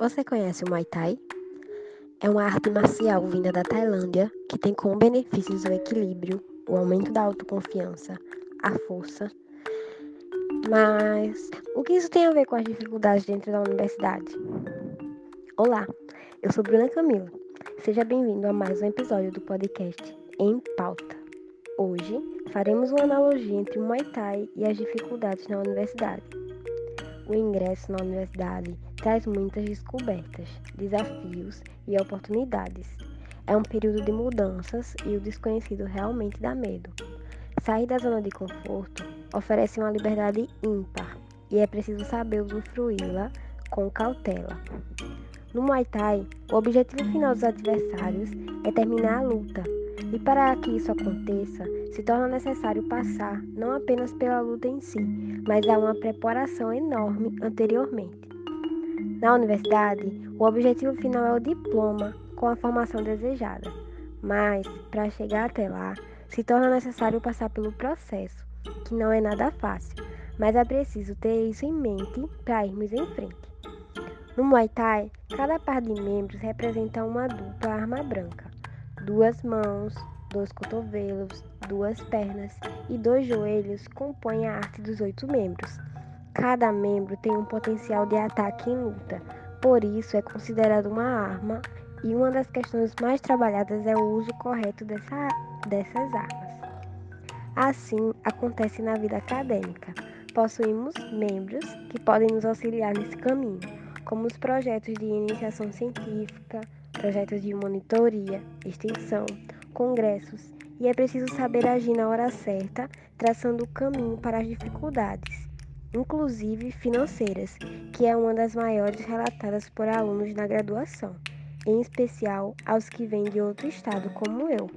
Você conhece o Muay Thai? É uma arte marcial vinda da Tailândia que tem como benefícios o equilíbrio, o aumento da autoconfiança, a força. Mas o que isso tem a ver com as dificuldades dentro da universidade? Olá, eu sou Bruna Camila. Seja bem-vindo a mais um episódio do podcast Em Pauta. Hoje faremos uma analogia entre o Muay Thai e as dificuldades na universidade. O ingresso na universidade traz muitas descobertas, desafios e oportunidades. É um período de mudanças e o desconhecido realmente dá medo. Sair da zona de conforto oferece uma liberdade ímpar e é preciso saber usufruí-la com cautela. No Muay Thai, o objetivo final dos adversários é terminar a luta e para que isso aconteça, se torna necessário passar não apenas pela luta em si, mas há uma preparação enorme anteriormente. Na universidade, o objetivo final é o diploma com a formação desejada, mas para chegar até lá, se torna necessário passar pelo processo, que não é nada fácil, mas é preciso ter isso em mente para irmos em frente. No Muay Thai, cada par de membros representa uma dupla arma branca duas mãos, dois cotovelos, duas pernas e dois joelhos compõem a arte dos oito membros. Cada membro tem um potencial de ataque em luta, por isso é considerado uma arma e uma das questões mais trabalhadas é o uso correto dessa, dessas armas. Assim acontece na vida acadêmica. Possuímos membros que podem nos auxiliar nesse caminho, como os projetos de iniciação científica, projetos de monitoria, extensão, congressos, e é preciso saber agir na hora certa, traçando o caminho para as dificuldades, inclusive financeiras, que é uma das maiores relatadas por alunos na graduação, em especial aos que vêm de outro estado, como eu.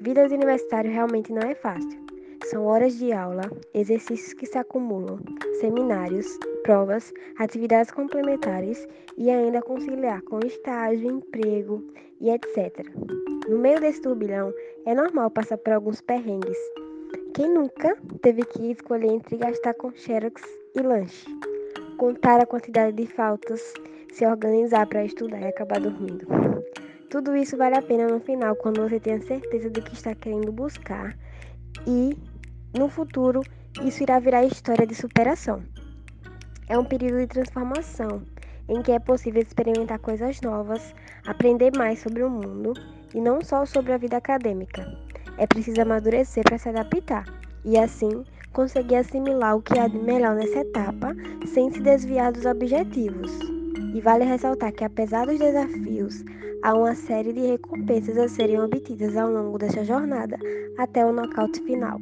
Vida de universitário realmente não é fácil. São horas de aula, exercícios que se acumulam, seminários, provas, atividades complementares e ainda conciliar com estágio, emprego e etc. No meio desse turbilhão, é normal passar por alguns perrengues. Quem nunca teve que escolher entre gastar com xerox e lanche, contar a quantidade de faltas, se organizar para estudar e acabar dormindo? Tudo isso vale a pena no final quando você tem a certeza do que está querendo buscar e, no futuro, isso irá virar história de superação. É um período de transformação em que é possível experimentar coisas novas, aprender mais sobre o mundo e não só sobre a vida acadêmica. É preciso amadurecer para se adaptar e, assim, conseguir assimilar o que há de melhor nessa etapa sem se desviar dos objetivos. E vale ressaltar que, apesar dos desafios, há uma série de recompensas a serem obtidas ao longo dessa jornada até o nocaute final.